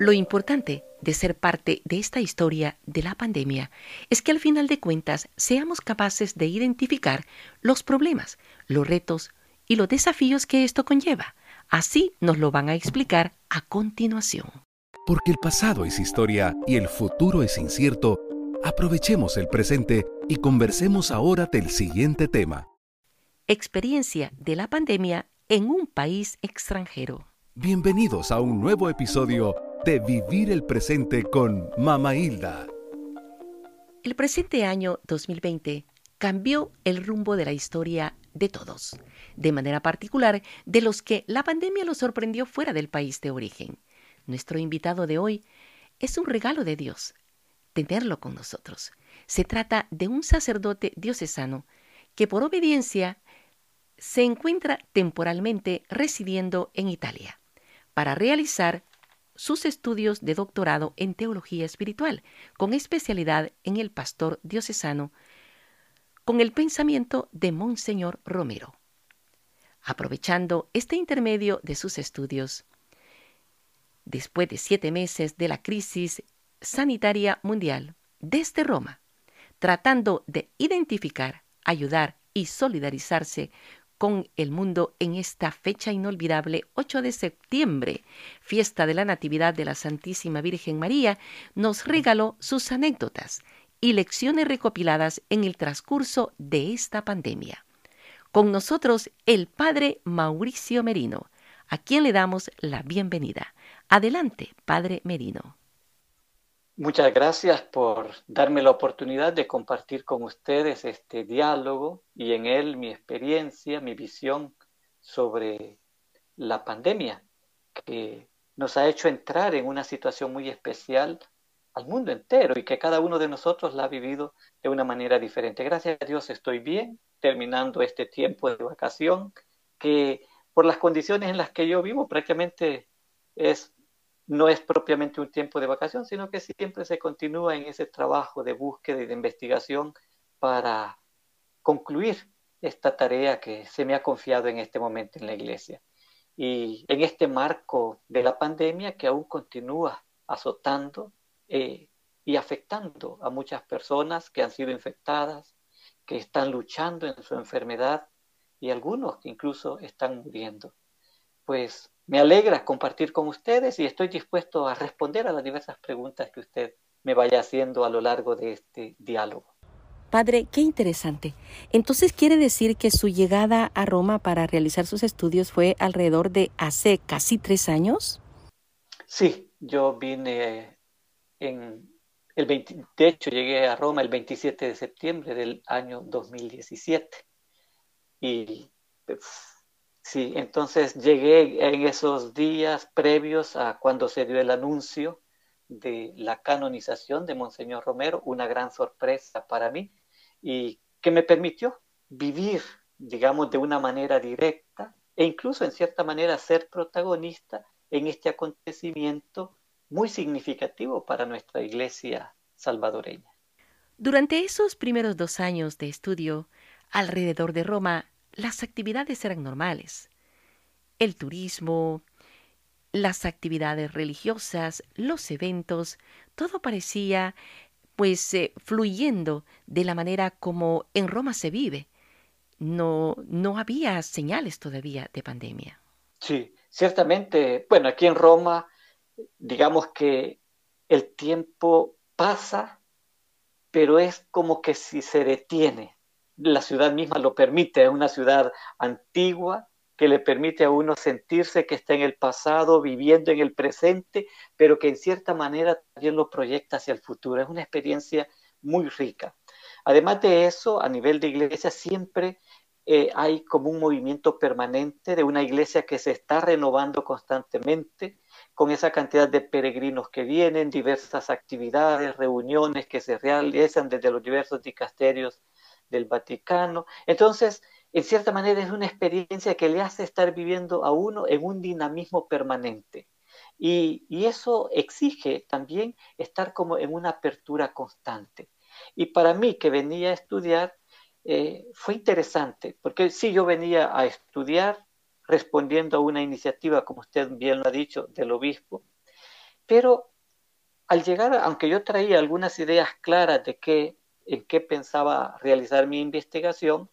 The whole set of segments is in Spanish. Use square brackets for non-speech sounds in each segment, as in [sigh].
Lo importante de ser parte de esta historia de la pandemia es que al final de cuentas seamos capaces de identificar los problemas, los retos y los desafíos que esto conlleva. Así nos lo van a explicar a continuación. Porque el pasado es historia y el futuro es incierto, aprovechemos el presente y conversemos ahora del siguiente tema. Experiencia de la pandemia en un país extranjero. Bienvenidos a un nuevo episodio de Vivir el Presente con Mama Hilda. El presente año 2020 cambió el rumbo de la historia de todos, de manera particular de los que la pandemia los sorprendió fuera del país de origen. Nuestro invitado de hoy es un regalo de Dios, tenerlo con nosotros. Se trata de un sacerdote diocesano que por obediencia se encuentra temporalmente residiendo en Italia para realizar sus estudios de doctorado en teología espiritual, con especialidad en el pastor diocesano, con el pensamiento de Monseñor Romero. Aprovechando este intermedio de sus estudios, después de siete meses de la crisis sanitaria mundial, desde Roma, tratando de identificar, ayudar y solidarizarse con el mundo en esta fecha inolvidable 8 de septiembre, fiesta de la Natividad de la Santísima Virgen María, nos regaló sus anécdotas y lecciones recopiladas en el transcurso de esta pandemia. Con nosotros el Padre Mauricio Merino, a quien le damos la bienvenida. Adelante, Padre Merino. Muchas gracias por darme la oportunidad de compartir con ustedes este diálogo y en él mi experiencia, mi visión sobre la pandemia que nos ha hecho entrar en una situación muy especial al mundo entero y que cada uno de nosotros la ha vivido de una manera diferente. Gracias a Dios estoy bien, terminando este tiempo de vacación, que por las condiciones en las que yo vivo prácticamente es no es propiamente un tiempo de vacación, sino que siempre se continúa en ese trabajo de búsqueda y de investigación para concluir esta tarea que se me ha confiado en este momento en la iglesia. Y en este marco de la pandemia que aún continúa azotando eh, y afectando a muchas personas que han sido infectadas, que están luchando en su enfermedad y algunos que incluso están muriendo. Pues me alegra compartir con ustedes y estoy dispuesto a responder a las diversas preguntas que usted me vaya haciendo a lo largo de este diálogo. Padre, qué interesante. Entonces quiere decir que su llegada a Roma para realizar sus estudios fue alrededor de hace casi tres años. Sí, yo vine en el 20, de hecho llegué a Roma el 27 de septiembre del año 2017 y pues, Sí, entonces llegué en esos días previos a cuando se dio el anuncio de la canonización de Monseñor Romero, una gran sorpresa para mí y que me permitió vivir, digamos, de una manera directa e incluso en cierta manera ser protagonista en este acontecimiento muy significativo para nuestra iglesia salvadoreña. Durante esos primeros dos años de estudio alrededor de Roma, las actividades eran normales. El turismo, las actividades religiosas, los eventos, todo parecía pues eh, fluyendo de la manera como en Roma se vive. No, no había señales todavía de pandemia. Sí, ciertamente, bueno, aquí en Roma, digamos que el tiempo pasa, pero es como que si se detiene la ciudad misma lo permite, es una ciudad antigua que le permite a uno sentirse que está en el pasado, viviendo en el presente, pero que en cierta manera también lo proyecta hacia el futuro. Es una experiencia muy rica. Además de eso, a nivel de iglesia siempre eh, hay como un movimiento permanente de una iglesia que se está renovando constantemente, con esa cantidad de peregrinos que vienen, diversas actividades, reuniones que se realizan desde los diversos dicasterios del Vaticano. Entonces, en cierta manera es una experiencia que le hace estar viviendo a uno en un dinamismo permanente. Y, eso exige también estar como en una apertura constante. Y para mí que venía a estudiar, eh, fue interesante, porque sí yo venía a estudiar respondiendo a una iniciativa, como usted bien lo ha dicho, del obispo, Pero al llegar, aunque yo traía algunas ideas claras de qué, en qué pensaba realizar mi investigación,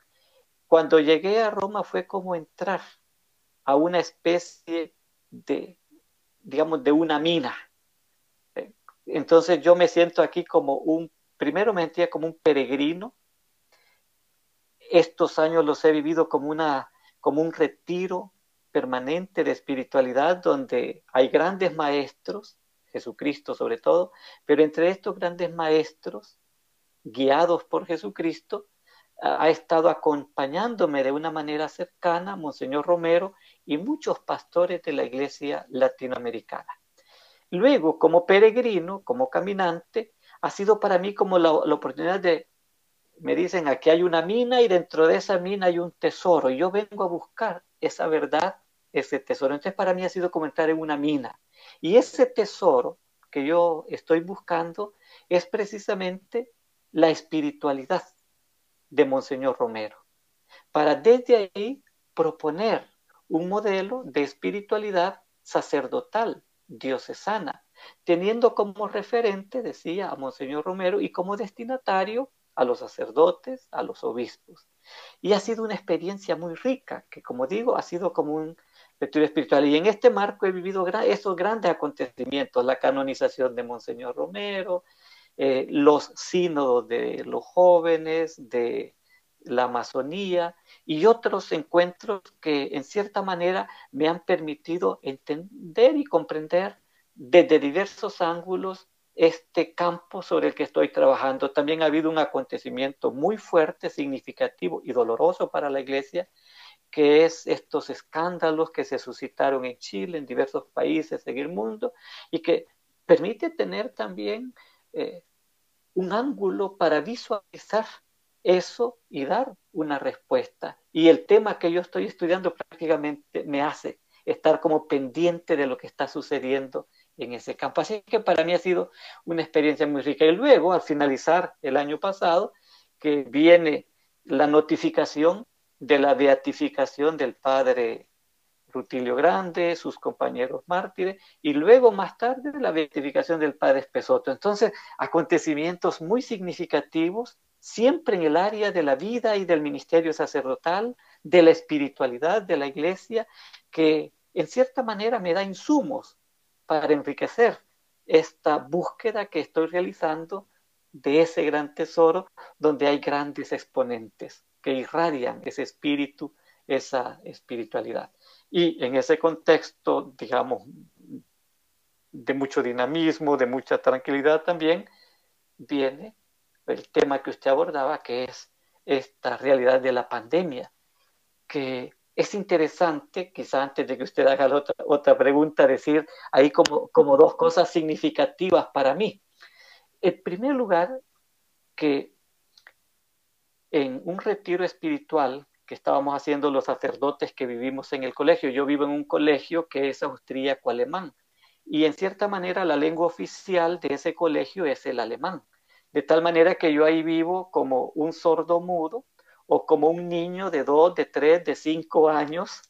cuando llegué a Roma fue como entrar a una especie de, digamos, de una mina. Entonces yo me siento aquí como un, primero me sentía como un peregrino. Estos años los he vivido como, una, como un retiro permanente de espiritualidad donde hay grandes maestros, Jesucristo sobre todo, pero entre estos grandes maestros, guiados por Jesucristo, ha estado acompañándome de una manera cercana Monseñor Romero y muchos pastores de la iglesia latinoamericana. Luego, como peregrino, como caminante, ha sido para mí como la, oportunidad de, me dicen, aquí hay una mina y dentro de esa mina hay un tesoro. Y yo vengo a buscar esa verdad, ese tesoro. Entonces para mí ha sido como en una mina. Y ese tesoro que yo estoy buscando es precisamente la espiritualidad de Monseñor Romero, para desde ahí proponer un modelo de espiritualidad sacerdotal, diocesana, teniendo como referente, decía, a Monseñor Romero y como destinatario a los sacerdotes, a los obispos. Y ha sido una experiencia muy rica, que como digo, ha sido como un retiro espiritual. Y en este marco he vivido esos grandes acontecimientos, la canonización de Monseñor Romero, eh, los sínodos de los jóvenes, de la Amazonía y otros encuentros que en cierta manera me han permitido entender y comprender desde diversos ángulos este campo sobre el que estoy trabajando. También ha habido un acontecimiento muy fuerte, significativo y doloroso para la Iglesia, que es estos escándalos que se suscitaron en Chile, en diversos países en el mundo, y que permite tener también eh, un ángulo para visualizar eso y dar una respuesta. Y el tema que yo estoy estudiando prácticamente me hace estar como pendiente de lo que está sucediendo en ese campo. Así que para mí ha sido una experiencia muy rica. Y luego, al finalizar el año pasado, que viene la notificación de la beatificación del padre Rutilio Grande, sus compañeros mártires, y luego más tarde la beatificación del padre Espesoto. Entonces, acontecimientos muy significativos, siempre en el área de la vida y del ministerio sacerdotal, de la espiritualidad de la iglesia, que en cierta manera me da insumos para enriquecer esta búsqueda que estoy realizando de ese gran tesoro donde hay grandes exponentes que irradian ese espíritu, esa espiritualidad. Y en ese contexto, digamos, de mucho dinamismo, de mucha tranquilidad también, viene el tema que usted abordaba, que es esta realidad de la pandemia, que es interesante, quizá antes de que usted haga otra, otra pregunta, decir ahí como, como dos cosas significativas para mí. En primer lugar, que en un retiro espiritual que estábamos haciendo los sacerdotes que vivimos en el colegio. Yo vivo en un colegio que es austríaco-alemán y en cierta manera la lengua oficial de ese colegio es el alemán. De tal manera que yo ahí vivo como un sordo mudo o como un niño de dos, de tres, de cinco años,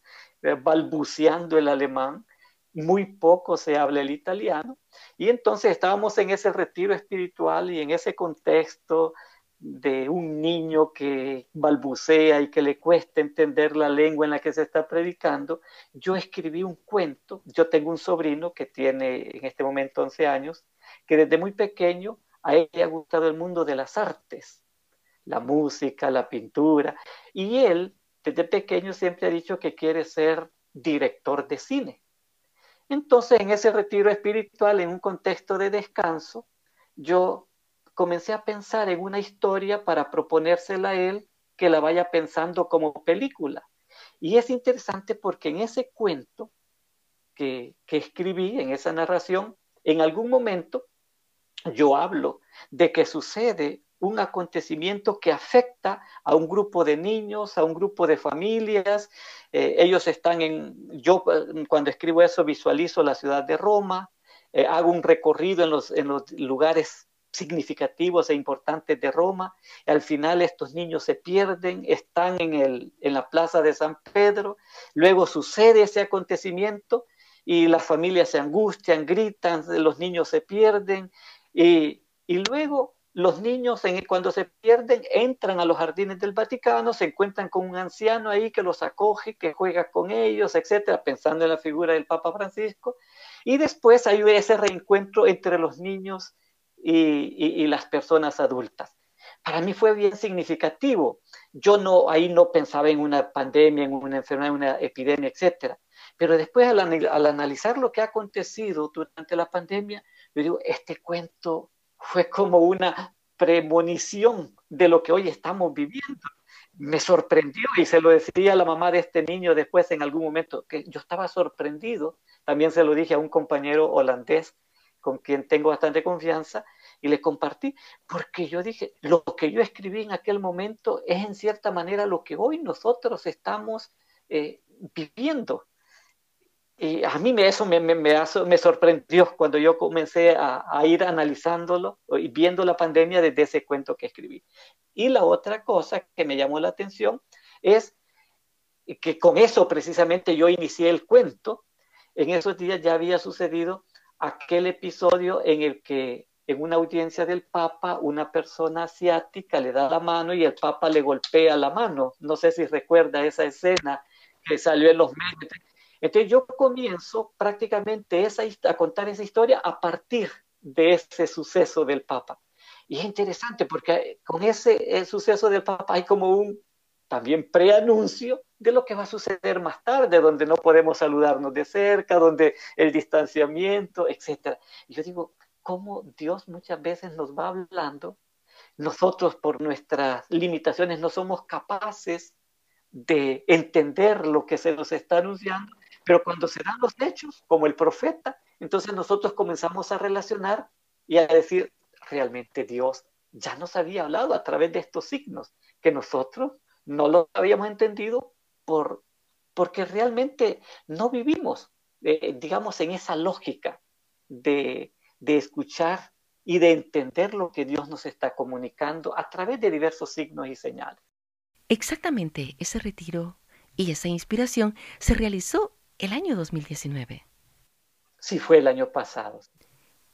eh, balbuceando el alemán. Muy poco se habla el italiano. Y entonces estábamos en ese retiro espiritual y en ese contexto de un niño que balbucea y que le cuesta entender la lengua en la que se está predicando, yo escribí un cuento. Yo tengo un sobrino que tiene en este momento 11 años, que desde muy pequeño a él le ha gustado el mundo de las artes, la música, la pintura, y él desde pequeño siempre ha dicho que quiere ser director de cine. Entonces, en ese retiro espiritual, en un contexto de descanso, yo comencé a pensar en una historia para proponérsela a él que la vaya pensando como película. Y es interesante porque en ese cuento que, que escribí, en esa narración, en algún momento yo hablo de que sucede un acontecimiento que afecta a un grupo de niños, a un grupo de familias. Eh, ellos están en, yo cuando escribo eso visualizo la ciudad de Roma, eh, hago un recorrido en los, en los lugares significativos e importantes de Roma. Y al final estos niños se pierden, están en, el, en la plaza de San Pedro, luego sucede ese acontecimiento y las familias se angustian, gritan, los niños se pierden y, y luego los niños cuando se pierden entran a los jardines del Vaticano, se encuentran con un anciano ahí que los acoge, que juega con ellos, etcétera, pensando en la figura del Papa Francisco. Y después hay ese reencuentro entre los niños y, las personas adultas. Para mí fue bien significativo. Yo no ahí no pensaba en una pandemia, en una enfermedad, en una epidemia, etcétera. Pero después al, al analizar lo que ha acontecido durante la pandemia, yo digo, este cuento fue como una premonición de lo que hoy estamos viviendo. Me sorprendió y se lo decía a la mamá de este niño después en algún momento, que yo estaba sorprendido. También se lo dije a un compañero holandés con quien tengo bastante confianza y le compartí, porque yo dije, lo que yo escribí en aquel momento es en cierta manera lo que hoy nosotros estamos eh, viviendo. Y a mí eso me, me, me, sorprendió cuando yo comencé a, a, ir analizándolo y viendo la pandemia desde ese cuento que escribí. Y la otra cosa que me llamó la atención es que con eso precisamente yo inicié el cuento. En esos días ya había sucedido aquel episodio en el que en una audiencia del Papa una persona asiática le da la mano y el Papa le golpea la mano. No sé si recuerda esa escena que salió en los medios entonces yo comienzo prácticamente esa, a contar esa historia a partir de ese suceso del Papa. Y es interesante porque con ese suceso del Papa hay como un también preanuncio de lo que va a suceder más tarde, donde no podemos saludarnos de cerca, donde el distanciamiento, etc. Y yo digo, ¿cómo Dios muchas veces nos va hablando? Nosotros por nuestras limitaciones no somos capaces de entender lo que se nos está anunciando pero cuando se dan los hechos, como el profeta, entonces nosotros comenzamos a relacionar y a decir, realmente Dios ya nos había hablado a través de estos signos, que nosotros no lo habíamos entendido por, porque realmente no vivimos, eh, digamos, en esa lógica de, de escuchar y de entender lo que Dios nos está comunicando a través de diversos signos y señales. Exactamente, ese retiro y esa inspiración se realizó el año 2019. Sí, fue el año pasado.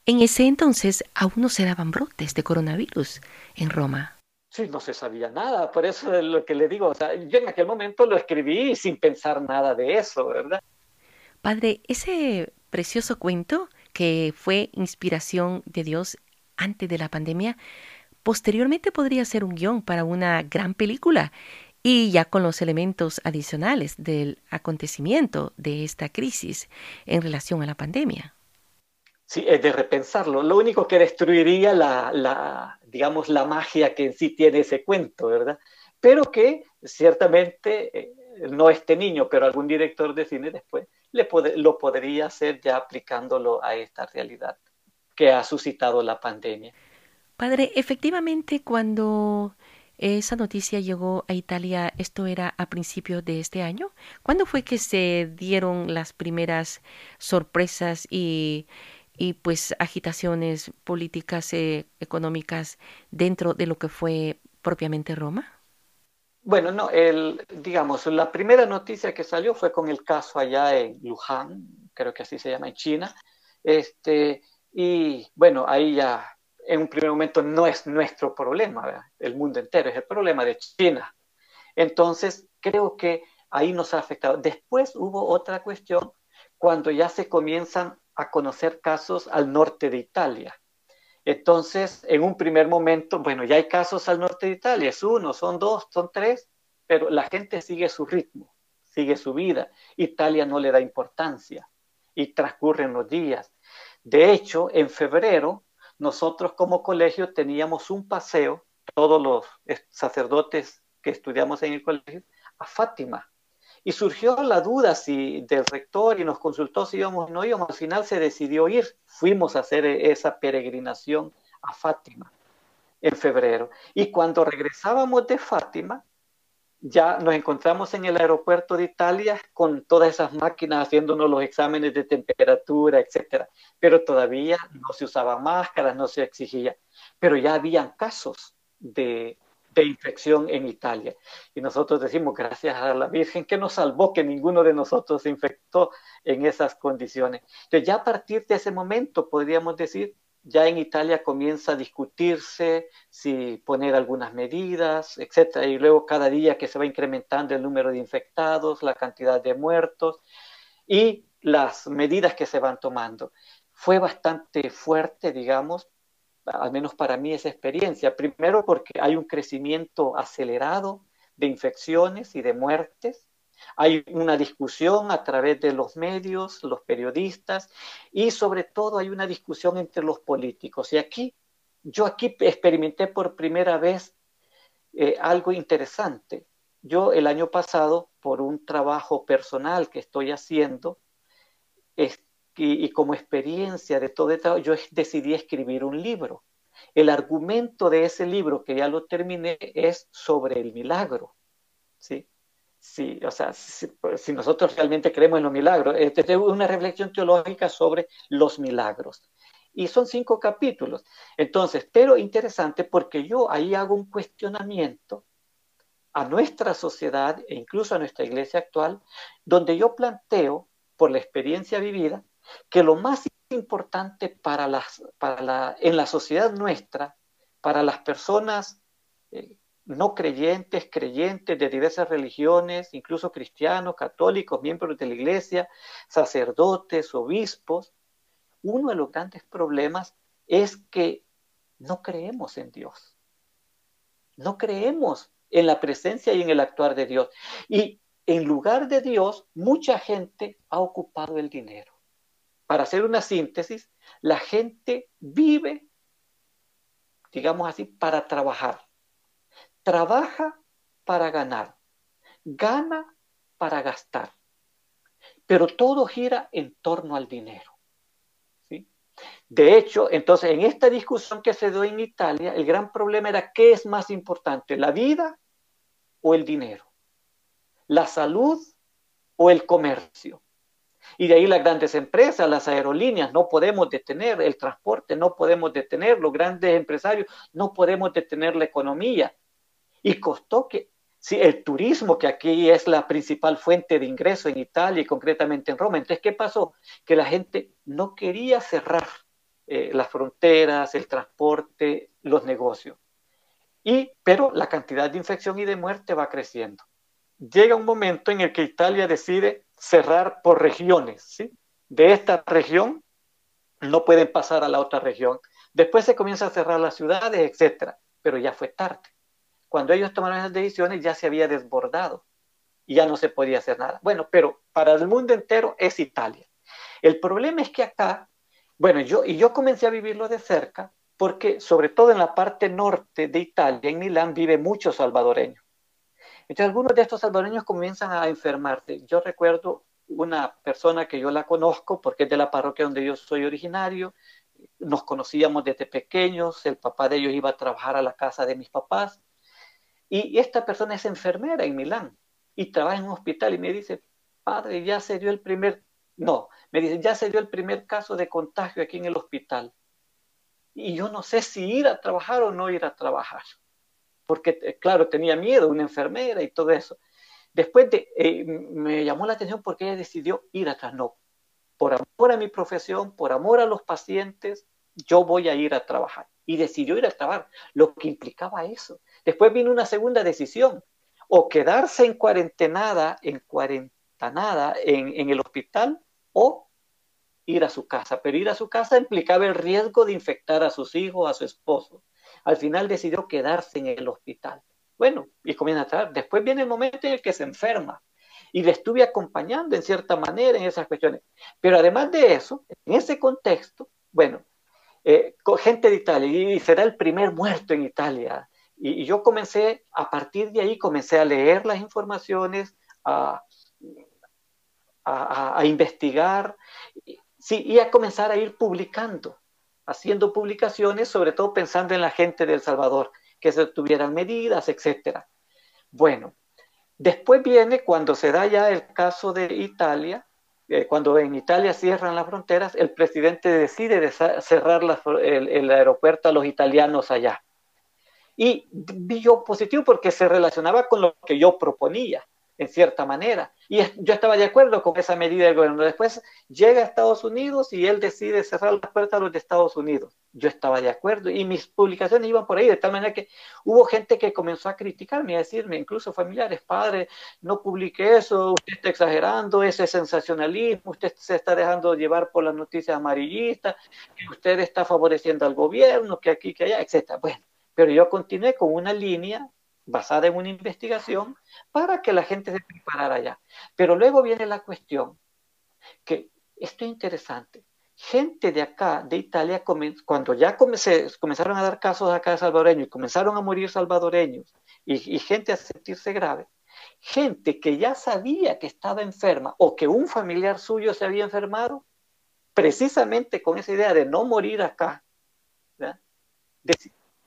En ese entonces aún no se daban brotes de coronavirus en Roma. Sí, no se sabía nada, por eso es lo que le digo. O sea, yo en aquel momento lo escribí sin pensar nada de eso, ¿verdad? Padre, ese precioso cuento que fue inspiración de Dios antes de la pandemia, posteriormente podría ser un guion para una gran película y ya con los elementos adicionales del acontecimiento de esta crisis en relación a la pandemia. Sí, es de repensarlo. Lo único que destruiría la, digamos, la magia que en sí tiene ese cuento, ¿verdad? Pero que ciertamente eh, no este niño, pero algún director de cine después le lo podría hacer ya aplicándolo a esta realidad que ha suscitado la pandemia. Padre, efectivamente cuando esa noticia llegó a Italia, esto era a principios de este año. ¿Cuándo fue que se dieron las primeras sorpresas y, pues agitaciones políticas e económicas dentro de lo que fue propiamente Roma? Bueno, no, el, digamos, la primera noticia que salió fue con el caso allá en Luján, creo que así se llama en China, este, y bueno, ahí ya en un primer momento no es nuestro problema, el mundo entero, es el problema de China. Entonces, creo que ahí nos ha afectado. Después hubo otra cuestión cuando ya se comienzan a conocer casos al norte de Italia. Entonces, en un primer momento, bueno, ya hay casos al norte de Italia, es uno, son dos, son tres, pero la gente sigue su ritmo, sigue su vida. Italia no le da importancia y transcurren los días. De hecho, en febrero nosotros como colegio teníamos un paseo, todos los sacerdotes que estudiamos en el colegio, a Fátima. Y surgió la duda si del rector y nos consultó si íbamos o no íbamos. Al final se decidió ir. Fuimos a hacer esa peregrinación a Fátima en febrero. Y cuando regresábamos de Fátima, ya nos encontramos en el aeropuerto de Italia con todas esas máquinas haciéndonos los exámenes de temperatura, etcétera. Pero todavía no se usaban máscaras, no se exigía. Pero ya habían casos de, de infección en Italia. Y nosotros decimos, gracias a la Virgen que nos salvó, que ninguno de nosotros se infectó en esas condiciones. Entonces, ya a partir de ese momento, podríamos decir, ya en Italia comienza a discutirse si poner algunas medidas, etcétera, y luego cada día que se va incrementando el número de infectados, la cantidad de muertos y las medidas que se van tomando. Fue bastante fuerte, digamos, al menos para mí esa experiencia. Primero porque hay un crecimiento acelerado de infecciones y de muertes. Hay una discusión a través de los medios, los periodistas y sobre todo hay una discusión entre los políticos. Y aquí, yo aquí experimenté por primera vez eh, algo interesante. Yo el año pasado, por un trabajo personal que estoy haciendo, y, como experiencia de todo esto, yo decidí escribir un libro. El argumento de ese libro, que ya lo terminé, es sobre el milagro. ¿sí? Sí, o sea, si, nosotros realmente creemos en los milagros, es una reflexión teológica sobre los milagros. Y son cinco capítulos. Entonces, pero interesante porque yo ahí hago un cuestionamiento a nuestra sociedad e incluso a nuestra iglesia actual, donde yo planteo, por la experiencia vivida, que lo más importante para las, para la, en la sociedad nuestra, para las personas eh, no creyentes, creyentes de diversas religiones, incluso cristianos, católicos, miembros de la iglesia, sacerdotes, obispos, uno de los grandes problemas es que no creemos en Dios. No creemos en la presencia y en el actuar de Dios. Y en lugar de Dios, mucha gente ha ocupado el dinero. Para hacer una síntesis, la gente vive, digamos así, para trabajar. Trabaja para ganar. Gana para gastar. Pero todo gira en torno al dinero. De hecho, entonces, en esta discusión que se dio en Italia, el gran problema era qué es más importante, la vida o el dinero la salud o el comercio. Y de ahí las grandes empresas, las aerolíneas, no podemos detener el transporte, no podemos detener los grandes empresarios, no podemos detener la economía. Y costó que, si el turismo, que aquí es la principal fuente de ingreso en Italia y concretamente en Roma, entonces, ¿qué pasó? Que la gente no quería cerrar eh, las fronteras, el transporte, los negocios. Y, pero la cantidad de infección y de muerte va creciendo llega un momento en el que Italia decide cerrar por regiones, ¿sí? De esta región no pueden pasar a la otra región. Después se comienza a cerrar las ciudades, etcétera, pero ya fue tarde. Cuando ellos tomaron esas decisiones ya se había desbordado y ya no se podía hacer nada. Bueno, pero para el mundo entero es Italia. El problema es que acá, bueno, yo y yo comencé a vivirlo de cerca porque sobre todo en la parte norte de Italia, en Milán, vive muchos salvadoreños. Entonces algunos de estos salvadoreños comienzan a enfermarse. Yo recuerdo una persona que yo la conozco porque es de la parroquia donde yo soy originario, nos conocíamos desde pequeños, el papá de ellos iba a trabajar a la casa de mis papás, y esta persona es enfermera en Milán y trabaja en un hospital y me dice, padre, ya se dio el primer, no, me dice, ya se dio el primer caso de contagio aquí en el hospital. Y yo no sé si ir a trabajar o no ir a trabajar porque, eh, claro, tenía miedo, una enfermera y todo eso. Después de, eh, me llamó la atención porque ella decidió ir atrás. No, por amor a mi profesión, por amor a los pacientes, yo voy a ir a trabajar. Y decidió ir a trabajar, lo que implicaba eso. Después vino una segunda decisión, o quedarse en cuarentenada, en cuarentanada en, en el hospital, o ir a su casa. Pero ir a su casa implicaba el riesgo de infectar a sus hijos, a su esposo al final decidió quedarse en el hospital. Bueno, y comienza a trabajar. Después viene el momento en el que se enferma y le estuve acompañando en cierta manera en esas cuestiones. Pero además de eso, en ese contexto, bueno, eh, gente de Italia, y será el primer muerto en Italia. Y, yo comencé, a partir de ahí, comencé a leer las informaciones, a, a, investigar, sí, y a comenzar a ir publicando haciendo publicaciones, sobre todo pensando en la gente de El Salvador, que se tuvieran medidas, etcétera. Bueno, después viene cuando se da ya el caso de Italia, eh, cuando en Italia cierran las fronteras, el presidente decide cerrar el, aeropuerto a los italianos allá. y vi positivo porque se relacionaba con lo que yo proponía en cierta manera. Y yo estaba de acuerdo con esa medida del gobierno. Después llega a Estados Unidos y él decide cerrar las puertas a los de Estados Unidos. Yo estaba de acuerdo y mis publicaciones iban por ahí, de tal manera que hubo gente que comenzó a criticarme, a decirme, incluso familiares, padres, no publique eso, usted está exagerando, ese sensacionalismo, usted se está dejando llevar por las noticias amarillistas, que usted está favoreciendo al gobierno, que aquí, que allá, etc. Bueno, pero yo continué con una línea basada en una investigación para que la gente se preparara ya. Pero luego viene la cuestión, que esto es interesante. Gente de acá, de Italia, cuando ya comenzaron a dar casos acá de salvadoreños y comenzaron a morir salvadoreños y, y gente a sentirse grave, gente que ya sabía que estaba enferma o que un familiar suyo se había enfermado, precisamente con esa idea de no morir acá,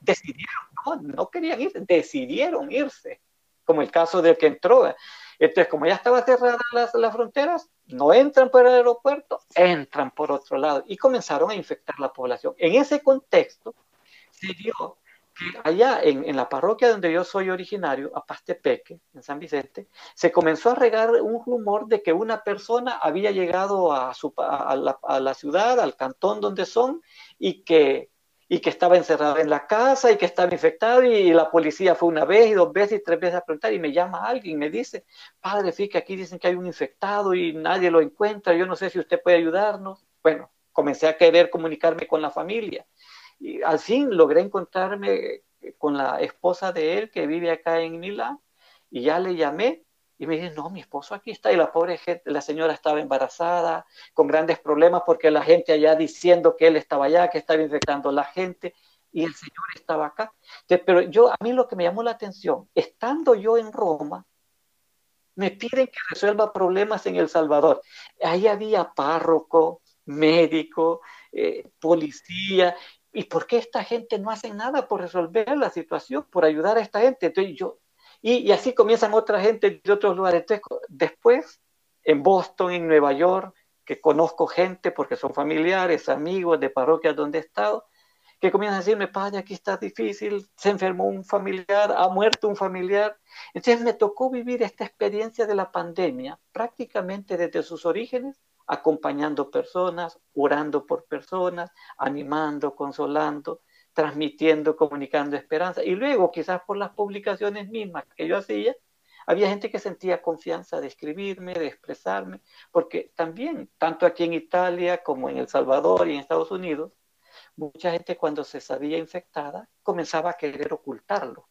decidieron, no, querían ir, decidieron irse, como el caso del que entró. Entonces, como ya estaban cerradas las, las, fronteras, no entran por el aeropuerto, entran por otro lado y comenzaron a infectar la población. En ese contexto, se dio que allá en, en la parroquia donde yo soy originario, a Pastepeque, en San Vicente, se comenzó a regar un rumor de que una persona había llegado a, su, a, la, a la ciudad, al cantón donde son, y que y que estaba encerrado en la casa y que estaba infectado y la policía fue una vez y dos veces y tres veces a preguntar y me llama alguien y me dice, padre, fíjate, aquí dicen que hay un infectado y nadie lo encuentra, yo no sé si usted puede ayudarnos. Bueno, comencé a querer comunicarme con la familia y al fin logré encontrarme con la esposa de él que vive acá en Milán y ya le llamé y me dice, no, mi esposo aquí está. Y la pobre gente, la señora estaba embarazada, con grandes problemas porque la gente allá diciendo que él estaba allá, que estaba infectando a la gente, y el Señor estaba acá. pero yo, a mí lo que me llamó la atención, estando yo en Roma, me piden que resuelva problemas en El Salvador. Ahí había párroco, médico, eh, policía. ¿Y por qué esta gente no hace nada por resolver la situación, por ayudar a esta gente? Entonces yo, y, así comienzan otra gente de otros lugares. después, en Boston, en Nueva York, que conozco gente porque son familiares, amigos de parroquias donde he estado, que comienzan a decirme, padre, aquí está difícil, se enfermó un familiar, ha muerto un familiar. Entonces me tocó vivir esta experiencia de la pandemia prácticamente desde sus orígenes, acompañando personas, orando por personas, animando, consolando, transmitiendo, comunicando esperanza. Y luego, quizás por las publicaciones mismas que yo hacía, había gente que sentía confianza de escribirme, de expresarme, porque también, tanto aquí en Italia como en El Salvador y en Estados Unidos, mucha gente cuando se sabía infectada comenzaba a querer ocultarlo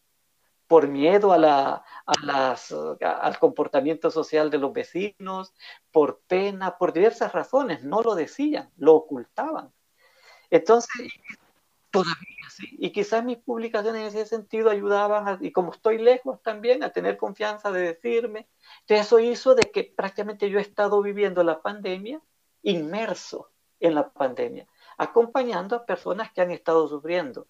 por miedo a la, a las, al comportamiento social de los vecinos, por pena, por diversas razones, no lo decían, lo ocultaban. Entonces, Todavía sí. Y quizás mis publicaciones en ese sentido ayudaban, y como estoy lejos también, a tener confianza de decirme. Entonces eso hizo de que prácticamente yo he estado viviendo la pandemia inmerso en la pandemia, acompañando a personas que han estado sufriendo,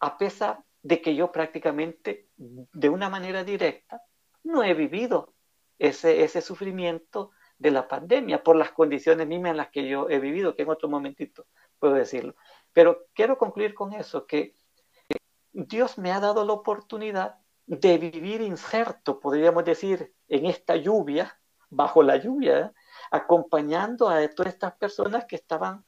a pesar de que yo prácticamente de una manera directa no he vivido ese, ese sufrimiento de la pandemia por las condiciones mismas en las que yo he vivido, que en otro momentito puedo decirlo. Pero quiero concluir con eso, que Dios me ha dado la oportunidad de vivir inserto, podríamos decir, en esta lluvia, bajo la lluvia, acompañando a todas estas personas que estaban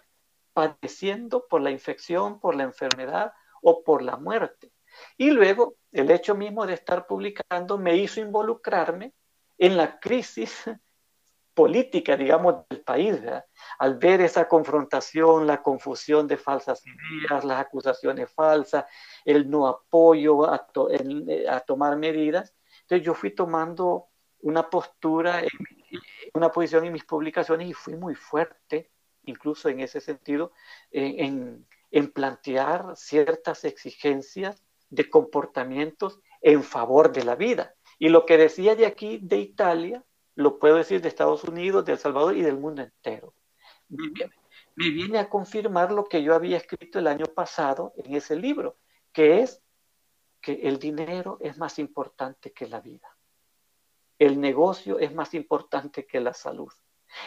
padeciendo por la infección, por la enfermedad o por la muerte. Y luego el hecho mismo de estar publicando me hizo involucrarme en la crisis política, digamos, del país, al ver esa confrontación, la confusión de falsas ideas, las acusaciones falsas, el no apoyo a, eh, a tomar medidas. Entonces yo fui tomando una postura, una posición en mis publicaciones y fui muy fuerte, incluso en ese sentido, en, en plantear ciertas exigencias de comportamientos en favor de la vida. Y lo que decía de aquí, de Italia, lo puedo decir de Estados Unidos, de El Salvador y del mundo entero. Me viene a confirmar lo que yo había escrito el año pasado en ese libro, que es que el dinero es más importante que la vida. El negocio es más importante que la salud.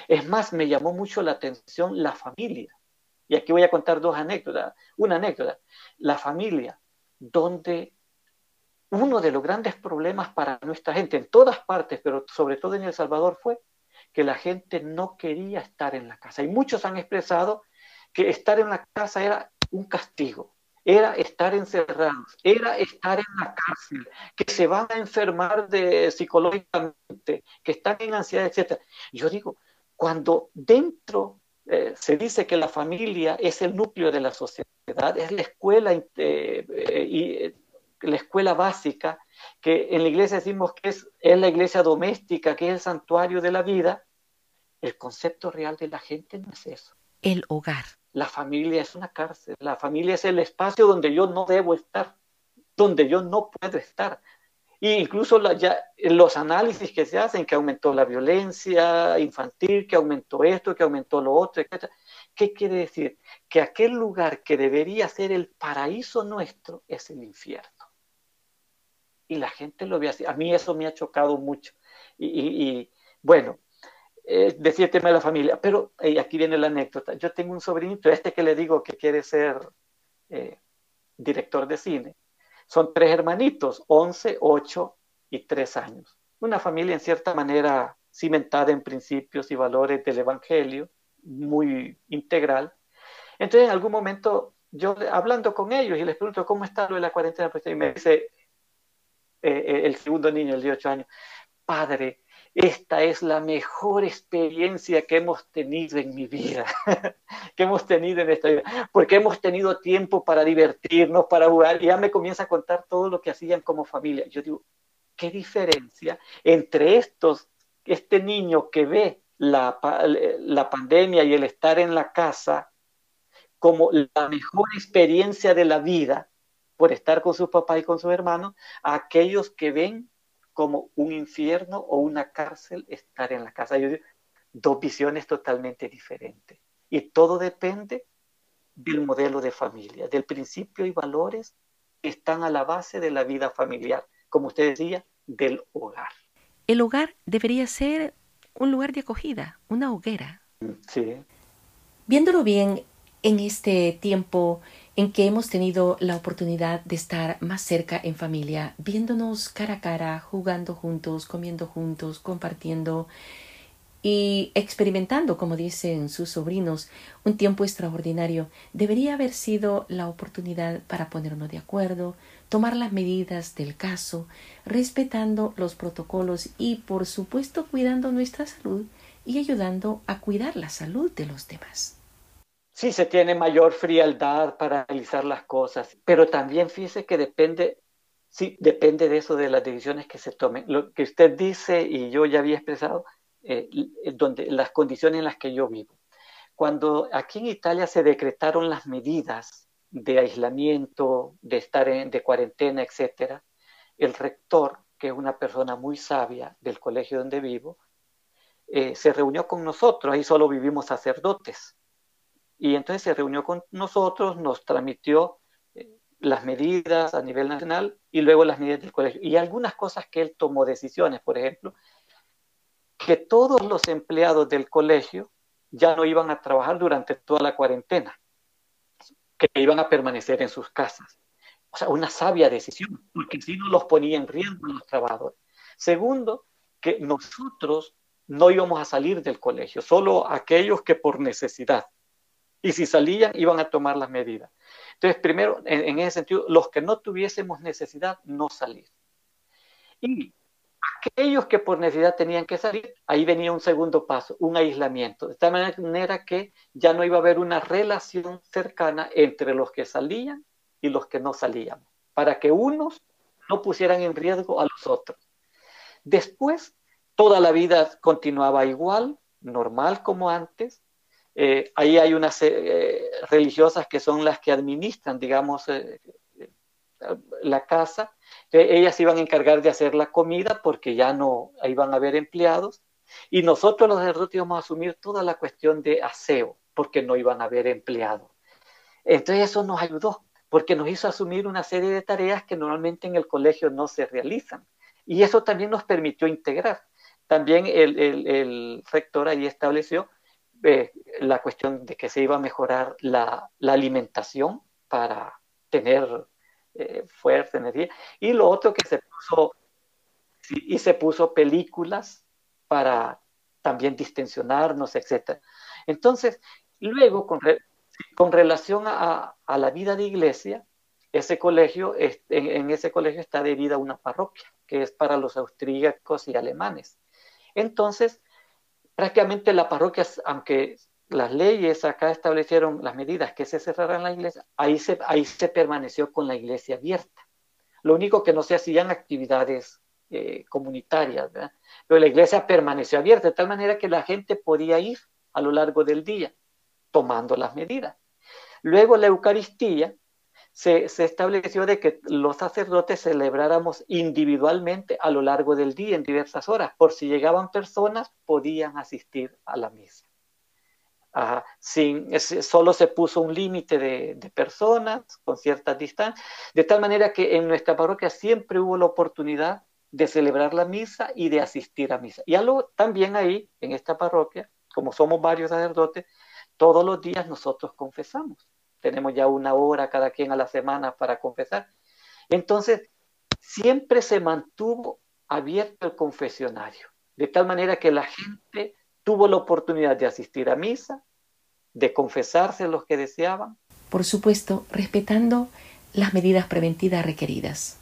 Es más, me llamó mucho la atención la familia. Y aquí voy a contar dos anécdotas. Una anécdota, la familia, donde uno de los grandes problemas para nuestra gente en todas partes, pero sobre todo en El Salvador, fue que la gente no quería estar en la casa. Y muchos han expresado que estar en la casa era un castigo, era estar encerrados, era estar en la cárcel, que se van a enfermar de, psicológicamente, que están en ansiedad, etc. Yo digo, cuando dentro eh, se dice que la familia es el núcleo de la sociedad, es la escuela, eh, eh, y, la escuela básica, que en la iglesia decimos que es, es la iglesia doméstica, que es el santuario de la vida, el concepto real de la gente no es eso. El hogar. La familia es una cárcel, la familia es el espacio donde yo no debo estar, donde yo no puedo estar. E incluso ya, los análisis que se hacen, que aumentó la violencia infantil, que aumentó esto, que aumentó lo otro, etc. ¿Qué quiere decir? Que aquel lugar que debería ser el paraíso nuestro es el infierno. Y la gente lo ve así. A mí eso me ha chocado mucho. Y, bueno, eh, decía el tema de la familia, pero aquí viene la anécdota. Yo tengo un sobrinito, este que le digo que quiere ser eh, director de cine. Son tres hermanitos, 11, 8 y 3 años. Una familia en cierta manera cimentada en principios y valores del Evangelio, muy integral. Entonces en algún momento yo hablando con ellos y les pregunto cómo está lo de la cuarentena, pues, y me dice eh, eh, el segundo niño, el de 8 años, padre, esta es la mejor experiencia que hemos tenido en mi vida, [laughs] que hemos tenido en esta vida, porque hemos tenido tiempo para divertirnos, para jugar, y ya me comienza a contar todo lo que hacían como familia. Yo digo, ¿qué diferencia entre estos, este niño que ve la, la pandemia y el estar en la casa como la mejor experiencia de la vida por estar con sus papás y con sus hermanos, a aquellos que ven como un infierno o una cárcel estar en la casa. Yo digo, dos visiones totalmente diferentes. Y todo depende del modelo de familia, del principio y valores que están a la base de la vida familiar, como usted decía, del hogar. El hogar debería ser un lugar de acogida, una hoguera. Sí. Viéndolo bien, en este tiempo en que hemos tenido la oportunidad de estar más cerca en familia, viéndonos cara a cara, jugando juntos, comiendo juntos, compartiendo y experimentando, como dicen sus sobrinos, un tiempo extraordinario, debería haber sido la oportunidad para ponernos de acuerdo, tomar las medidas del caso, respetando los protocolos y, por supuesto, cuidando nuestra salud y ayudando a cuidar la salud de los demás sí se tiene mayor frialdad para analizar las cosas, pero también fíjese que depende, sí, depende de eso, de las decisiones que se tomen. Lo que usted dice y yo ya había expresado, eh, donde, las condiciones en las que yo vivo. Cuando aquí en Italia se decretaron las medidas de aislamiento, de estar en, de cuarentena, etcétera, el rector, que es una persona muy sabia del colegio donde vivo, eh, se reunió con nosotros, ahí solo vivimos sacerdotes, y entonces se reunió con nosotros, nos transmitió eh, las medidas a nivel nacional y luego las medidas del colegio. Y algunas cosas que él tomó decisiones, por ejemplo, que todos los empleados del colegio ya no iban a trabajar durante toda la cuarentena, que iban a permanecer en sus casas. O sea, una sabia decisión, porque si no los ponía en riesgo los trabajadores. Segundo, que nosotros no íbamos a salir del colegio, solo aquellos que por necesidad y si salían iban a tomar las medidas. Entonces, primero, en, ese sentido, los que no tuviésemos necesidad, no salir. Y aquellos que por necesidad tenían que salir, ahí venía un segundo paso, un aislamiento, de tal manera que ya no iba a haber una relación cercana entre los que salían y los que no salían, para que unos no pusieran en riesgo a los otros. Después, toda la vida continuaba igual, normal como antes, eh, ahí hay unas eh, religiosas que son las que administran, digamos, eh, la casa. ellas iban a encargar de hacer la comida porque ya no iban a haber empleados. Y nosotros los sacerdotes íbamos a asumir toda la cuestión de aseo porque no iban a haber empleados. Entonces eso nos ayudó porque nos hizo asumir una serie de tareas que normalmente en el colegio no se realizan. Y eso también nos permitió integrar. También el, el rector ahí estableció la cuestión de que se iba a mejorar la, alimentación para tener eh, fuerza, energía. Y lo otro que se puso, y se puso películas para también distensionarnos, etc. Entonces, luego, con, con relación a, la vida de iglesia, ese colegio, en, ese colegio está adherida una parroquia, que es para los austríacos y alemanes. Entonces, prácticamente la parroquia, aunque las leyes acá establecieron las medidas que se cerraran la iglesia, ahí se, ahí se permaneció con la iglesia abierta. Lo único que no se hacían actividades eh, comunitarias, ¿verdad? pero la iglesia permaneció abierta de tal manera que la gente podía ir a lo largo del día tomando las medidas. Luego la Eucaristía se, estableció de que los sacerdotes celebráramos individualmente a lo largo del día en diversas horas. Por si llegaban personas, podían asistir a la misa. sin, solo se puso un límite de, de, personas con ciertas distancias, de tal manera que en nuestra parroquia siempre hubo la oportunidad de celebrar la misa y de asistir a misa. Y algo también ahí, en esta parroquia, como somos varios sacerdotes, todos los días nosotros confesamos tenemos ya una hora cada quien a la semana para confesar. Entonces, siempre se mantuvo abierto el confesionario, de tal manera que la gente tuvo la oportunidad de asistir a misa, de confesarse los que deseaban. Por supuesto, respetando las medidas preventivas requeridas.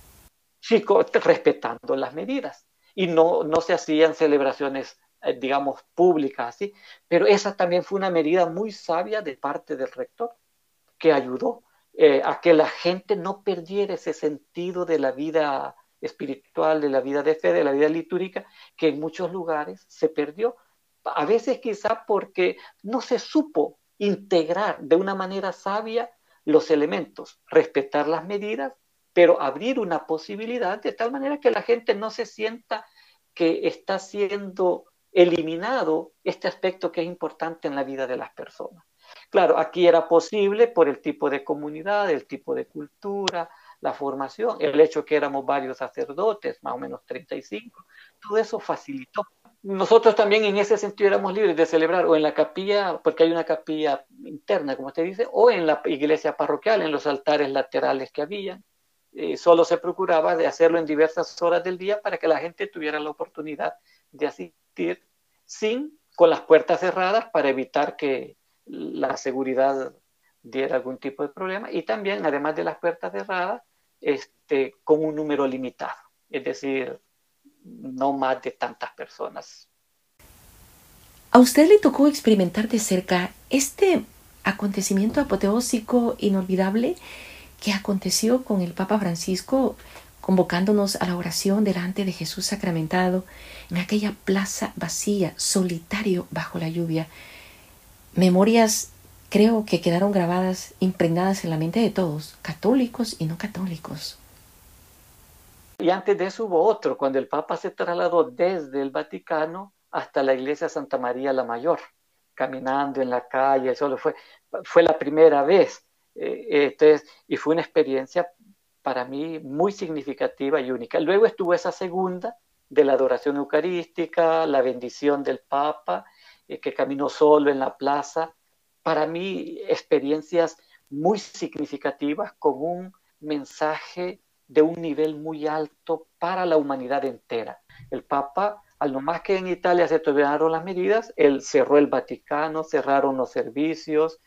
Sí, respetando las medidas. Y no, no se hacían celebraciones, eh, digamos, públicas así, pero esa también fue una medida muy sabia de parte del rector que ayudó eh, a que la gente no perdiera ese sentido de la vida espiritual, de la vida de fe, de la vida litúrgica, que en muchos lugares se perdió. A veces quizá porque no se supo integrar de una manera sabia los elementos, respetar las medidas, pero abrir una posibilidad de tal manera que la gente no se sienta que está siendo eliminado este aspecto que es importante en la vida de las personas. Claro, aquí era posible por el tipo de comunidad, el tipo de cultura, la formación, el hecho que éramos varios sacerdotes, más o menos 35, todo eso facilitó. Nosotros también en ese sentido éramos libres de celebrar o en la capilla, porque hay una capilla interna, como usted dice, o en la iglesia parroquial, en los altares laterales que había. Eh, solo se procuraba de hacerlo en diversas horas del día para que la gente tuviera la oportunidad de asistir sin con las puertas cerradas para evitar que la seguridad diera algún tipo de problema y también, además de las puertas cerradas, este, con un número limitado, es decir, no más de tantas personas. ¿A usted le tocó experimentar de cerca este acontecimiento apoteósico inolvidable que aconteció con el Papa Francisco convocándonos a la oración delante de Jesús sacramentado en aquella plaza vacía, solitario bajo la lluvia? Memorias creo que quedaron grabadas, impregnadas en la mente de todos, católicos y no católicos. Y antes de eso hubo otro, cuando el Papa se trasladó desde el Vaticano hasta la iglesia Santa María la Mayor, caminando en la calle, solo fue, fue la primera vez. Eh, y fue una experiencia para mí muy significativa y única. Luego estuvo esa segunda de la adoración eucarística, la bendición del Papa eh, que caminó solo en la plaza. Para mí, experiencias muy significativas con un mensaje de un nivel muy alto para la humanidad entera. El Papa, al no más que en Italia se tomaron las medidas, él cerró el Vaticano, cerraron los servicios,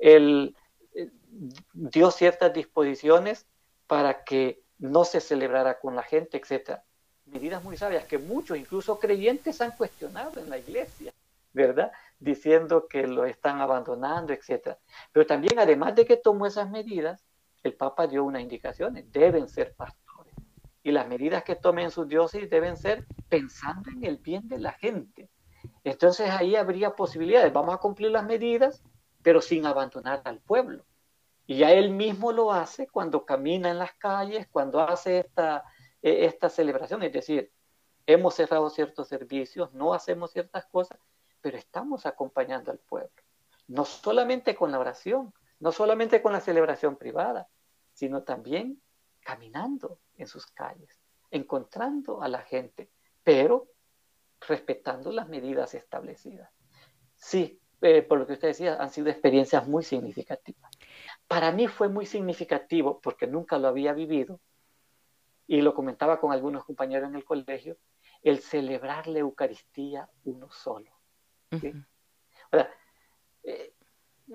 él eh, dio ciertas disposiciones para que no se celebrara con la gente, etc. Medidas muy sabias que muchos, incluso creyentes, han cuestionado en la iglesia. ¿Verdad? Diciendo que lo están abandonando, etc. Pero también, además de que tomó esas medidas, el Papa dio unas indicaciones, deben ser pastores. Y las medidas que tomen sus diócesis deben ser pensando en el bien de la gente. Entonces ahí habría posibilidades. Vamos a cumplir las medidas, pero sin abandonar al pueblo. Y ya él mismo lo hace cuando camina en las calles, cuando hace esta, e, esta celebración. Es decir, hemos cerrado ciertos servicios, no hacemos ciertas cosas, pero estamos acompañando al pueblo. No solamente con la oración, no solamente con la celebración privada, sino también caminando en sus calles, encontrando a la gente, pero respetando las medidas establecidas. Sí, eh, por lo que usted decía, han sido experiencias muy significativas. para mí fue muy significativo porque nunca lo había vivido y lo comentaba con algunos compañeros en el colegio, el celebrar la Eucaristía uno solo. Eh,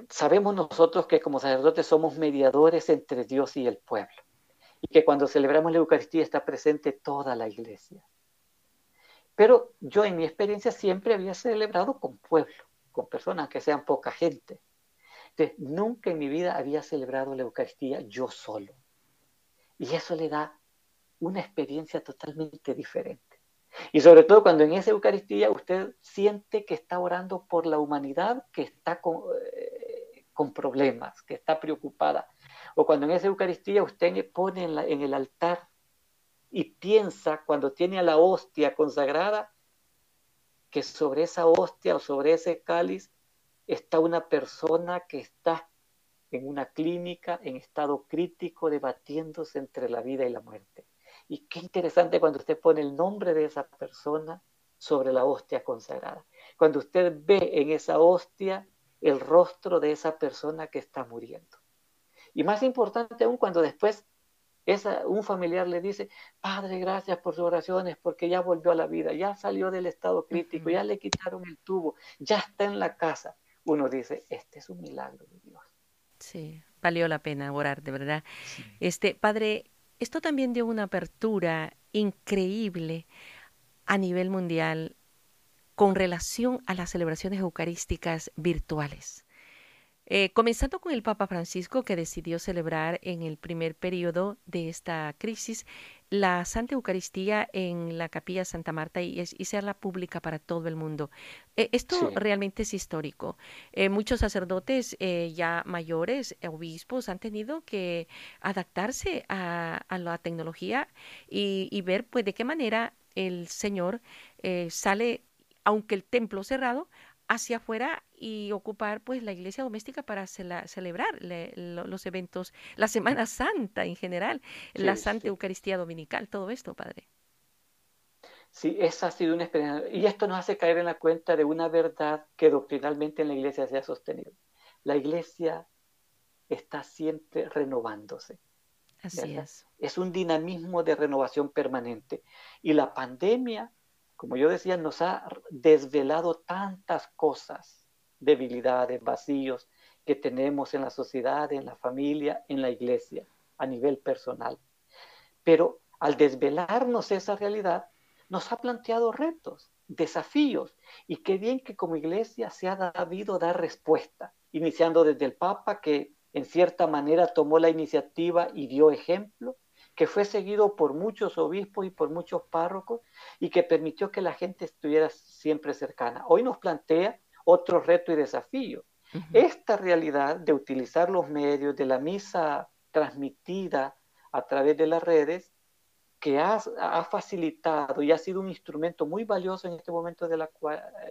sabemos nosotros que como sacerdotes somos mediadores entre Dios y el pueblo y que cuando celebramos la Eucaristía está presente toda la iglesia. Pero yo en mi experiencia siempre había celebrado con pueblo, con personas que sean poca gente. Entonces, nunca en mi vida había celebrado la Eucaristía yo solo. Y eso le da una experiencia totalmente diferente. Y sobre todo cuando en esa Eucaristía usted siente que está orando por la humanidad que está con, eh, problemas, que está preocupada. O cuando en esa Eucaristía usted pone en, en el altar y piensa cuando tiene a la hostia consagrada que sobre esa hostia o sobre ese cáliz está una persona que está en una clínica en estado crítico debatiéndose entre la vida y la muerte. Y qué interesante cuando usted pone el nombre de esa persona sobre la hostia consagrada. Cuando usted ve en esa hostia el rostro de esa persona que está muriendo. Y más importante aún cuando después esa, un familiar le dice, Padre, gracias por sus oraciones, porque ya volvió a la vida, ya salió del estado crítico, ya le quitaron el tubo, ya está en la casa. Uno dice, este es un milagro de Dios. Sí, valió la pena orar, de verdad. Este, Padre, esto también dio una apertura increíble a nivel mundial con relación a las celebraciones eucarísticas virtuales. Eh, comenzando con el Papa Francisco, que decidió celebrar en el primer periodo de esta crisis la Santa Eucaristía en la Capilla Santa Marta y, y hacerla pública para todo el mundo. Eh, esto realmente es histórico. Eh, muchos sacerdotes ya mayores, obispos, han tenido que adaptarse a, la tecnología y, y, ver pues de qué manera el Señor sale, aunque el templo cerrado, hacia afuera y ocupar pues la iglesia doméstica para celebrar los eventos, la Semana Santa en general, la Santa Eucaristía Dominical, todo esto, Padre. Sí, esa ha sido una experiencia. Y esto nos hace caer en la cuenta de una verdad que doctrinalmente en la iglesia se ha sostenido. La iglesia está siempre renovándose. Así es. Es un dinamismo de renovación permanente. Y la pandemia como yo decía, nos ha desvelado tantas cosas, debilidades, vacíos que tenemos en la sociedad, en la familia, en la iglesia, a nivel personal. Pero al desvelarnos esa realidad, nos ha planteado retos, desafíos, y qué bien que como iglesia se ha sabido dar respuesta, iniciando desde el Papa que en cierta manera tomó la iniciativa y dio ejemplo, que fue seguido por muchos obispos y por muchos párrocos y que permitió que la gente estuviera siempre cercana. Hoy nos plantea otro reto y desafío. Esta realidad de utilizar los medios de la misa transmitida a través de las redes, que ha, facilitado y ha sido un instrumento muy valioso en este momento de la,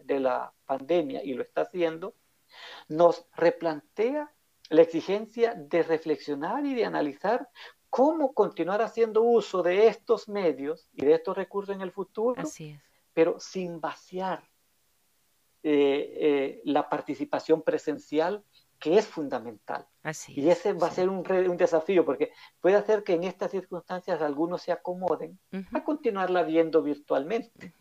de la pandemia y lo está haciendo, nos replantea la exigencia de reflexionar y de analizar cómo continuar haciendo uso de estos medios y de estos recursos en el futuro, pero sin vaciar eh, eh, la participación presencial que es fundamental. y ese va a ser un, desafío, porque puede hacer que en estas circunstancias algunos se acomoden a continuarla viendo virtualmente.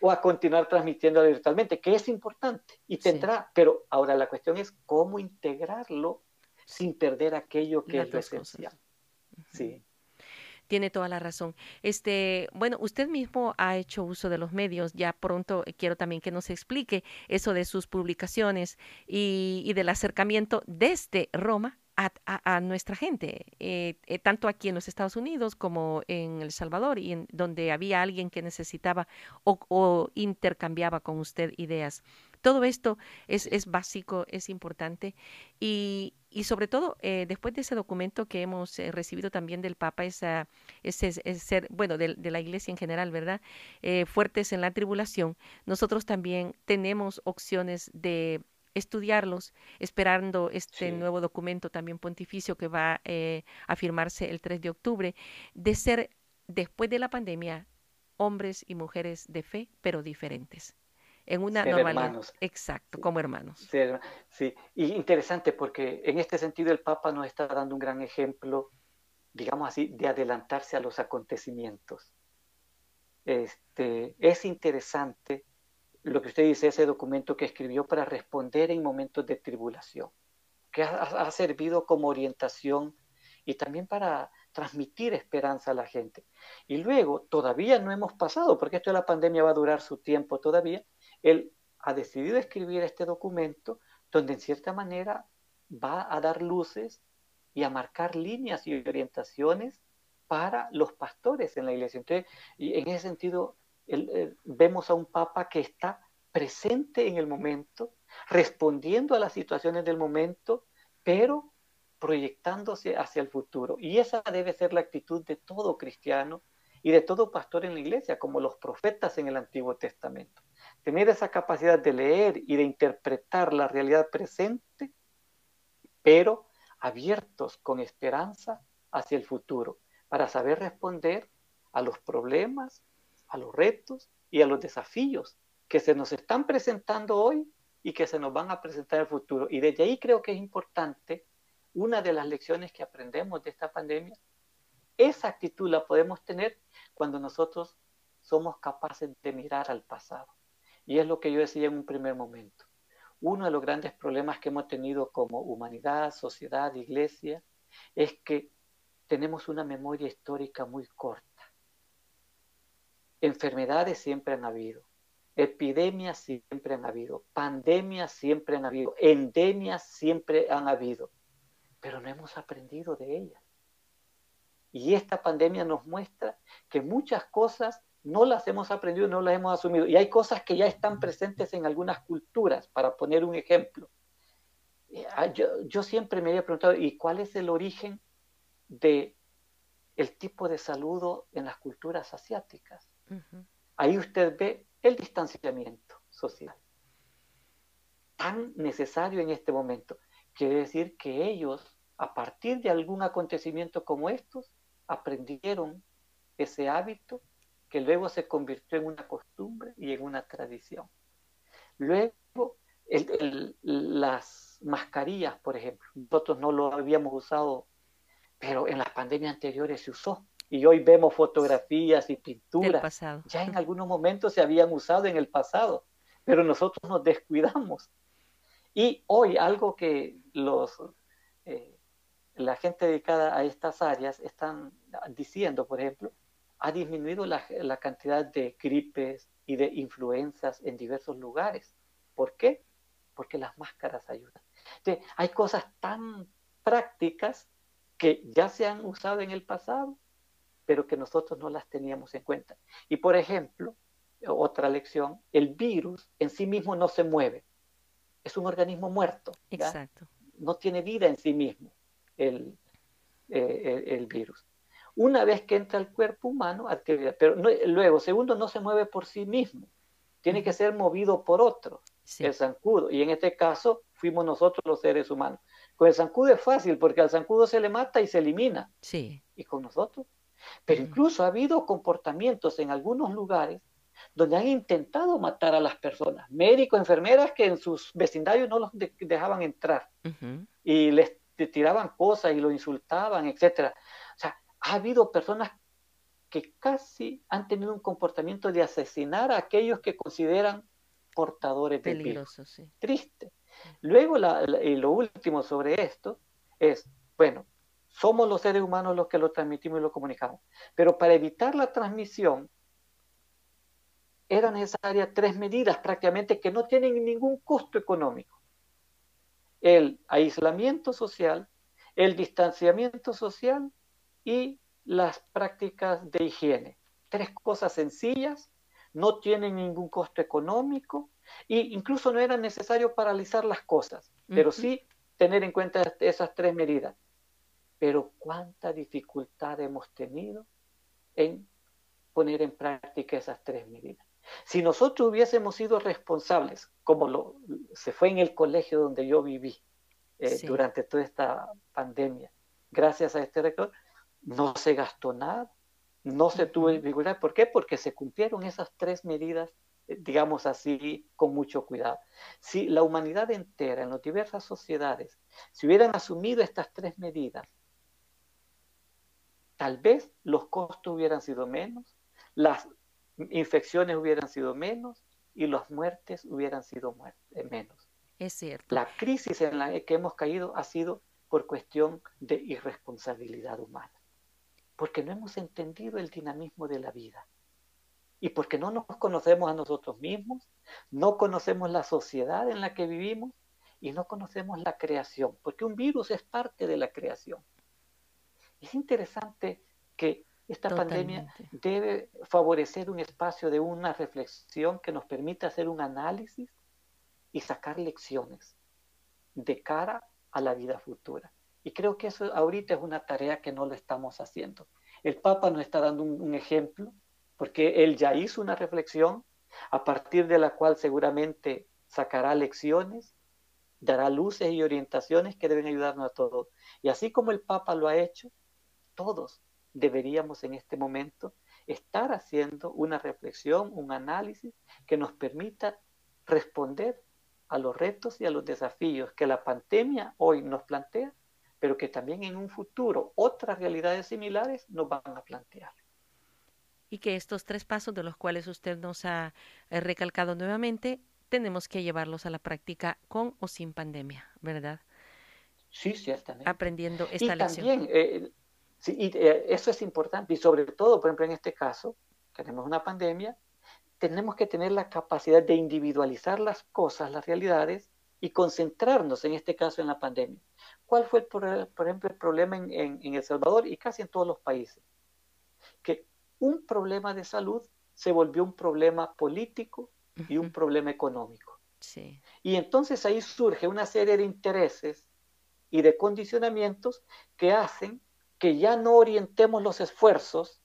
O a continuar transmitiéndola virtualmente, que es importante y tendrá, pero ahora la cuestión es cómo integrarlo sin perder aquello que es lo esencial. Sí. Tiene toda la razón. Este, bueno, usted mismo ha hecho uso de los medios. Ya pronto eh, quiero también que nos explique eso de sus publicaciones y, y del acercamiento desde Roma a, nuestra gente, eh, eh, tanto aquí en los Estados Unidos como en El Salvador, y en donde había alguien que necesitaba o, intercambiaba con usted ideas. Todo esto es, es básico, es importante y, y sobre todo eh, después de ese documento que hemos recibido también del Papa, esa, ese, ser, bueno, de, de, la Iglesia en general, ¿verdad? fuertes en la tribulación, nosotros también tenemos opciones de estudiarlos, esperando este nuevo documento también pontificio que va eh, a firmarse el 3 de octubre, de ser, después de la pandemia, hombres y mujeres de fe, pero diferentes. En una normalidad. Exacto, como hermanos. sí, y interesante porque en este sentido el Papa nos está dando un gran ejemplo, digamos así, de adelantarse a los acontecimientos. Este, es interesante lo que usted dice, ese documento que escribió para responder en momentos de tribulación, que ha servido como orientación y también para transmitir esperanza a la gente. Y luego, todavía no hemos pasado, porque esto de la pandemia va a durar su tiempo todavía, él ha decidido escribir este documento donde en cierta manera va a dar luces y a marcar líneas y orientaciones para los pastores en la iglesia. Entonces, y en ese sentido, vemos a un papa que está presente en el momento, respondiendo a las situaciones del momento, pero proyectándose hacia el futuro. Y esa debe ser la actitud de todo cristiano y de todo pastor en la iglesia, como los profetas en el Antiguo Testamento. Tener esa capacidad de leer y de interpretar la realidad presente, pero abiertos con esperanza hacia el futuro, para saber responder a los problemas, a los retos y a los desafíos que se nos están presentando hoy y que se nos van a presentar en el futuro. Y desde ahí creo que es importante una de las lecciones que aprendemos de esta pandemia, esa actitud la podemos tener cuando nosotros somos capaces de mirar al pasado. Y es lo que yo decía en un primer momento. Uno de los grandes problemas que hemos tenido como humanidad, sociedad, iglesia, es que tenemos una memoria histórica muy corta. Enfermedades siempre han habido, epidemias siempre han habido, pandemias siempre han habido, endemias siempre han habido pero no hemos aprendido de ella. Y esta pandemia nos muestra que muchas cosas no las hemos aprendido, no las hemos asumido. Y hay cosas que ya están presentes en algunas culturas, para poner un ejemplo. Eh, ah, yo, siempre me había preguntado, ¿y cuál es el origen de el tipo de saludo en las culturas asiáticas? Ahí usted ve el distanciamiento social, tan necesario en este momento. Quiere decir que ellos, a partir de algún acontecimiento como estos, aprendieron ese hábito que luego se convirtió en una costumbre y en una tradición. Luego, las mascarillas, por ejemplo, nosotros no lo habíamos usado, pero en las pandemias anteriores se usó. Y hoy vemos fotografías y pinturas. Ya en algunos momentos se habían usado en el pasado, pero nosotros nos descuidamos y hoy algo que los, eh, la gente dedicada a estas áreas están diciendo, por ejemplo, ha disminuido la, la cantidad de gripes y de influencias en diversos lugares. ¿Por qué? Porque las máscaras ayudan. Entonces, hay cosas tan prácticas que ya se han usado en el pasado, pero que nosotros no las teníamos en cuenta. Y por ejemplo, otra lección, el virus en sí mismo no se mueve es un organismo muerto. Exacto. No tiene vida en sí mismo el, eh, el, virus. Una vez que entra al cuerpo humano, actividad. Pero luego, segundo, no se mueve por sí mismo. Tiene que ser movido por otro, el zancudo. Y en este caso, fuimos nosotros los seres humanos. Con el zancudo es fácil, porque al zancudo se le mata y se elimina. Sí. ¿Y con nosotros? Pero incluso ha habido comportamientos en algunos lugares donde han intentado matar a las personas, médicos, enfermeras que en sus vecindarios no los dejaban entrar y les tiraban cosas y lo insultaban, etcétera. Ha habido personas que casi han tenido un comportamiento de asesinar a aquellos que consideran portadores de virus. Triste. Luego, y lo último sobre esto es, bueno, somos los seres humanos los que lo transmitimos y lo comunicamos, pero para evitar la transmisión, eran necesarias tres medidas prácticamente que no tienen ningún costo económico. El aislamiento social, el distanciamiento social y las prácticas de higiene. Tres cosas sencillas, no tienen ningún costo económico e incluso no era necesario paralizar las cosas, pero sí tener en cuenta esas tres medidas. Pero cuánta dificultad hemos tenido en poner en práctica esas tres medidas. Si nosotros hubiésemos sido responsables, como lo, se fue en el colegio donde yo viví eh, durante toda esta pandemia, gracias a este rector, no se gastó nada, no se tuvo dificultad. ¿Por qué? Porque se cumplieron esas tres medidas, eh, digamos así, con mucho cuidado. Si la humanidad entera, en las diversas sociedades, si hubieran asumido estas tres medidas, tal vez los costos hubieran sido menos, las infecciones hubieran sido menos y las muertes hubieran sido eh, menos. Es cierto. La crisis en la que hemos caído ha sido por cuestión de irresponsabilidad humana porque no hemos entendido el dinamismo de la vida y porque no nos conocemos a nosotros mismos, no conocemos la sociedad en la que vivimos y no conocemos la creación, porque un virus es parte de la creación. Es interesante que esta pandemia debe favorecer un espacio de una reflexión que nos permita hacer un análisis y sacar lecciones de cara a la vida futura. Y creo que eso ahorita es una tarea que no lo estamos haciendo. El Papa nos está dando un, ejemplo, porque él ya hizo una reflexión a partir de la cual seguramente sacará lecciones, dará luces y orientaciones que deben ayudarnos a todos. Y así como el Papa lo ha hecho, todos deberíamos en este momento estar haciendo una reflexión, un análisis que nos permita responder a los retos y a los desafíos que la pandemia hoy nos plantea pero que también en un futuro otras realidades similares nos van a plantear. Y que estos tres pasos de los cuales usted nos ha eh, recalcado nuevamente, tenemos que llevarlos a la práctica con o sin pandemia, ¿verdad? Sí, ciertamente. Aprendiendo esta y lección. También, eh, sí, y, eh, eso es importante, y sobre todo, por ejemplo, en este caso, tenemos una pandemia, tenemos que tener la capacidad de individualizar las cosas, las realidades, y concentrarnos en este caso en la pandemia. ¿Cuál fue, por, ejemplo, el problema en, El Salvador y casi en todos los países? Que un problema de salud se volvió un problema político y un problema económico. Y entonces ahí surge una serie de intereses y de condicionamientos que hacen que ya no orientemos los esfuerzos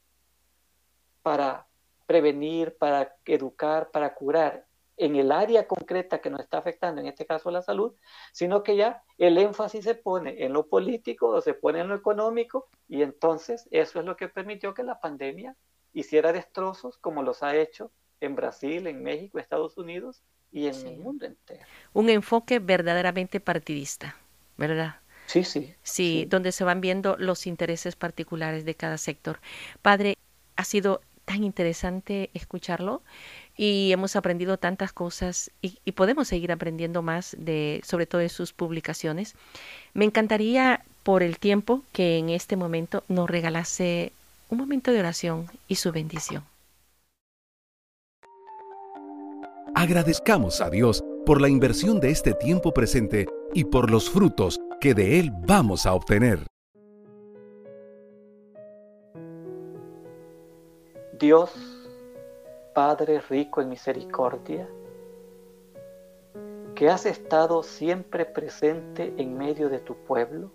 para prevenir, para educar, para curar en el área concreta que nos está afectando, en este caso la salud, sino que ya el énfasis se pone en lo político o se pone en lo económico y entonces eso es lo que permitió que la pandemia hiciera destrozos como los ha hecho en Brasil, en México, Estados Unidos y en el mundo entero. Un enfoque verdaderamente partidista, ¿verdad? Sí, sí, sí. donde se van viendo los intereses particulares de cada sector. Padre, ha sido tan interesante escucharlo y hemos aprendido tantas cosas y, podemos seguir aprendiendo más de sobre todo de sus publicaciones. Me encantaría por el tiempo que en este momento nos regalase un momento de oración y su bendición. Agradezcamos a Dios por la inversión de este tiempo presente y por los frutos que de él vamos a obtener. Dios Padre rico en misericordia, que has estado siempre presente en medio de tu pueblo,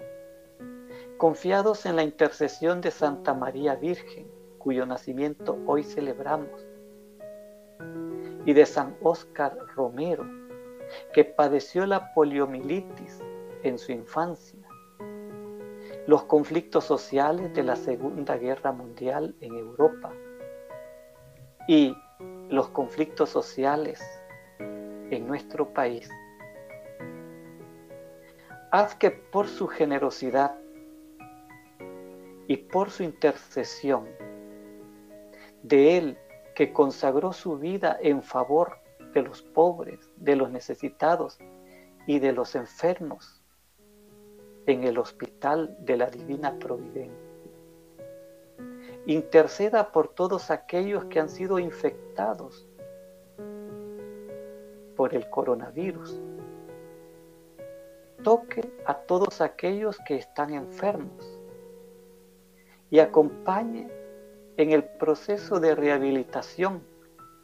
confiados en la intercesión de Santa María Virgen, cuyo nacimiento hoy celebramos, y de San Óscar Romero, que padeció la poliomielitis en su infancia, los conflictos sociales de la Segunda Guerra Mundial en Europa y los conflictos sociales en nuestro país. Haz que por su generosidad y por su intercesión de Él que consagró su vida en favor de los pobres, de los necesitados y de los enfermos en el hospital de la Divina Providencia interceda por todos aquellos que han sido infectados por el coronavirus. Toque a todos aquellos que están enfermos y acompañe en el proceso de rehabilitación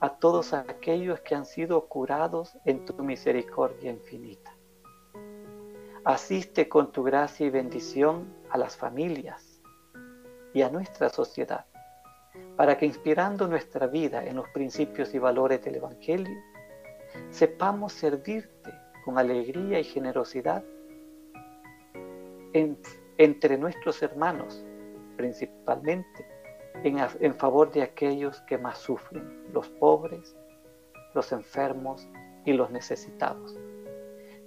a todos aquellos que han sido curados en tu misericordia infinita. Asiste con tu gracia y bendición a las familias y a nuestra sociedad, para que inspirando nuestra vida en los principios y valores del Evangelio, sepamos servirte con alegría y generosidad entre nuestros hermanos, principalmente en, favor de aquellos que más sufren, los pobres, los enfermos y los necesitados.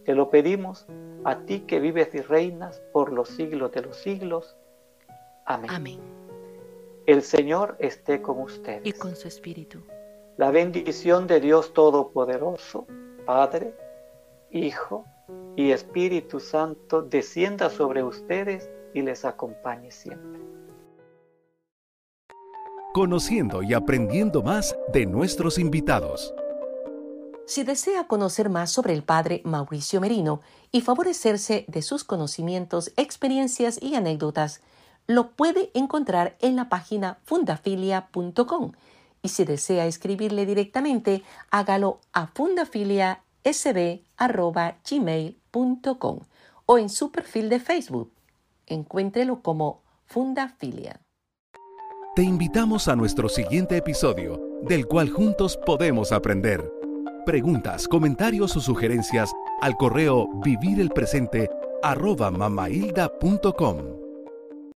Te lo pedimos a ti que vives y reinas por los siglos de los siglos. Amén. Amén. El Señor esté con ustedes. Y con su espíritu. La bendición de Dios Todopoderoso, Padre, Hijo y Espíritu Santo, descienda sobre ustedes y les acompañe siempre. Conociendo y aprendiendo más de nuestros invitados. Si desea conocer más sobre el padre Mauricio Merino y favorecerse de sus conocimientos, experiencias y anécdotas, lo puede encontrar en la página fundafilia.com y si desea escribirle directamente, hágalo a fundafiliasb.gmail.com o en su perfil de Facebook. Encuéntrelo como Fundafilia. Te invitamos a nuestro siguiente episodio, del cual juntos podemos aprender. Preguntas, comentarios o sugerencias al correo vivirelpresente arroba mamailda.com.